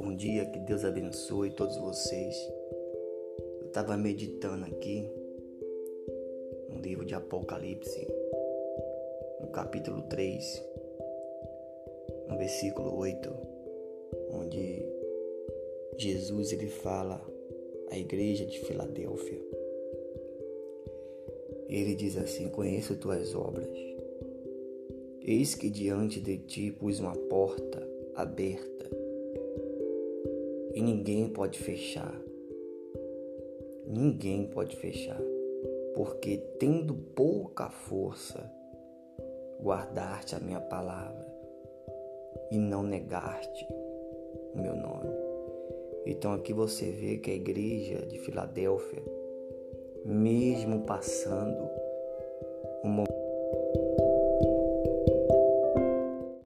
Bom dia, que Deus abençoe todos vocês. Eu estava meditando aqui no livro de Apocalipse, no capítulo 3, no versículo 8, onde Jesus ele fala à igreja de Filadélfia. Ele diz assim: Conheço tuas obras. Eis que diante de ti pus uma porta aberta e ninguém pode fechar. Ninguém pode fechar, porque tendo pouca força, guardaste a minha palavra e não negaste o meu nome. Então aqui você vê que a igreja de Filadélfia, mesmo passando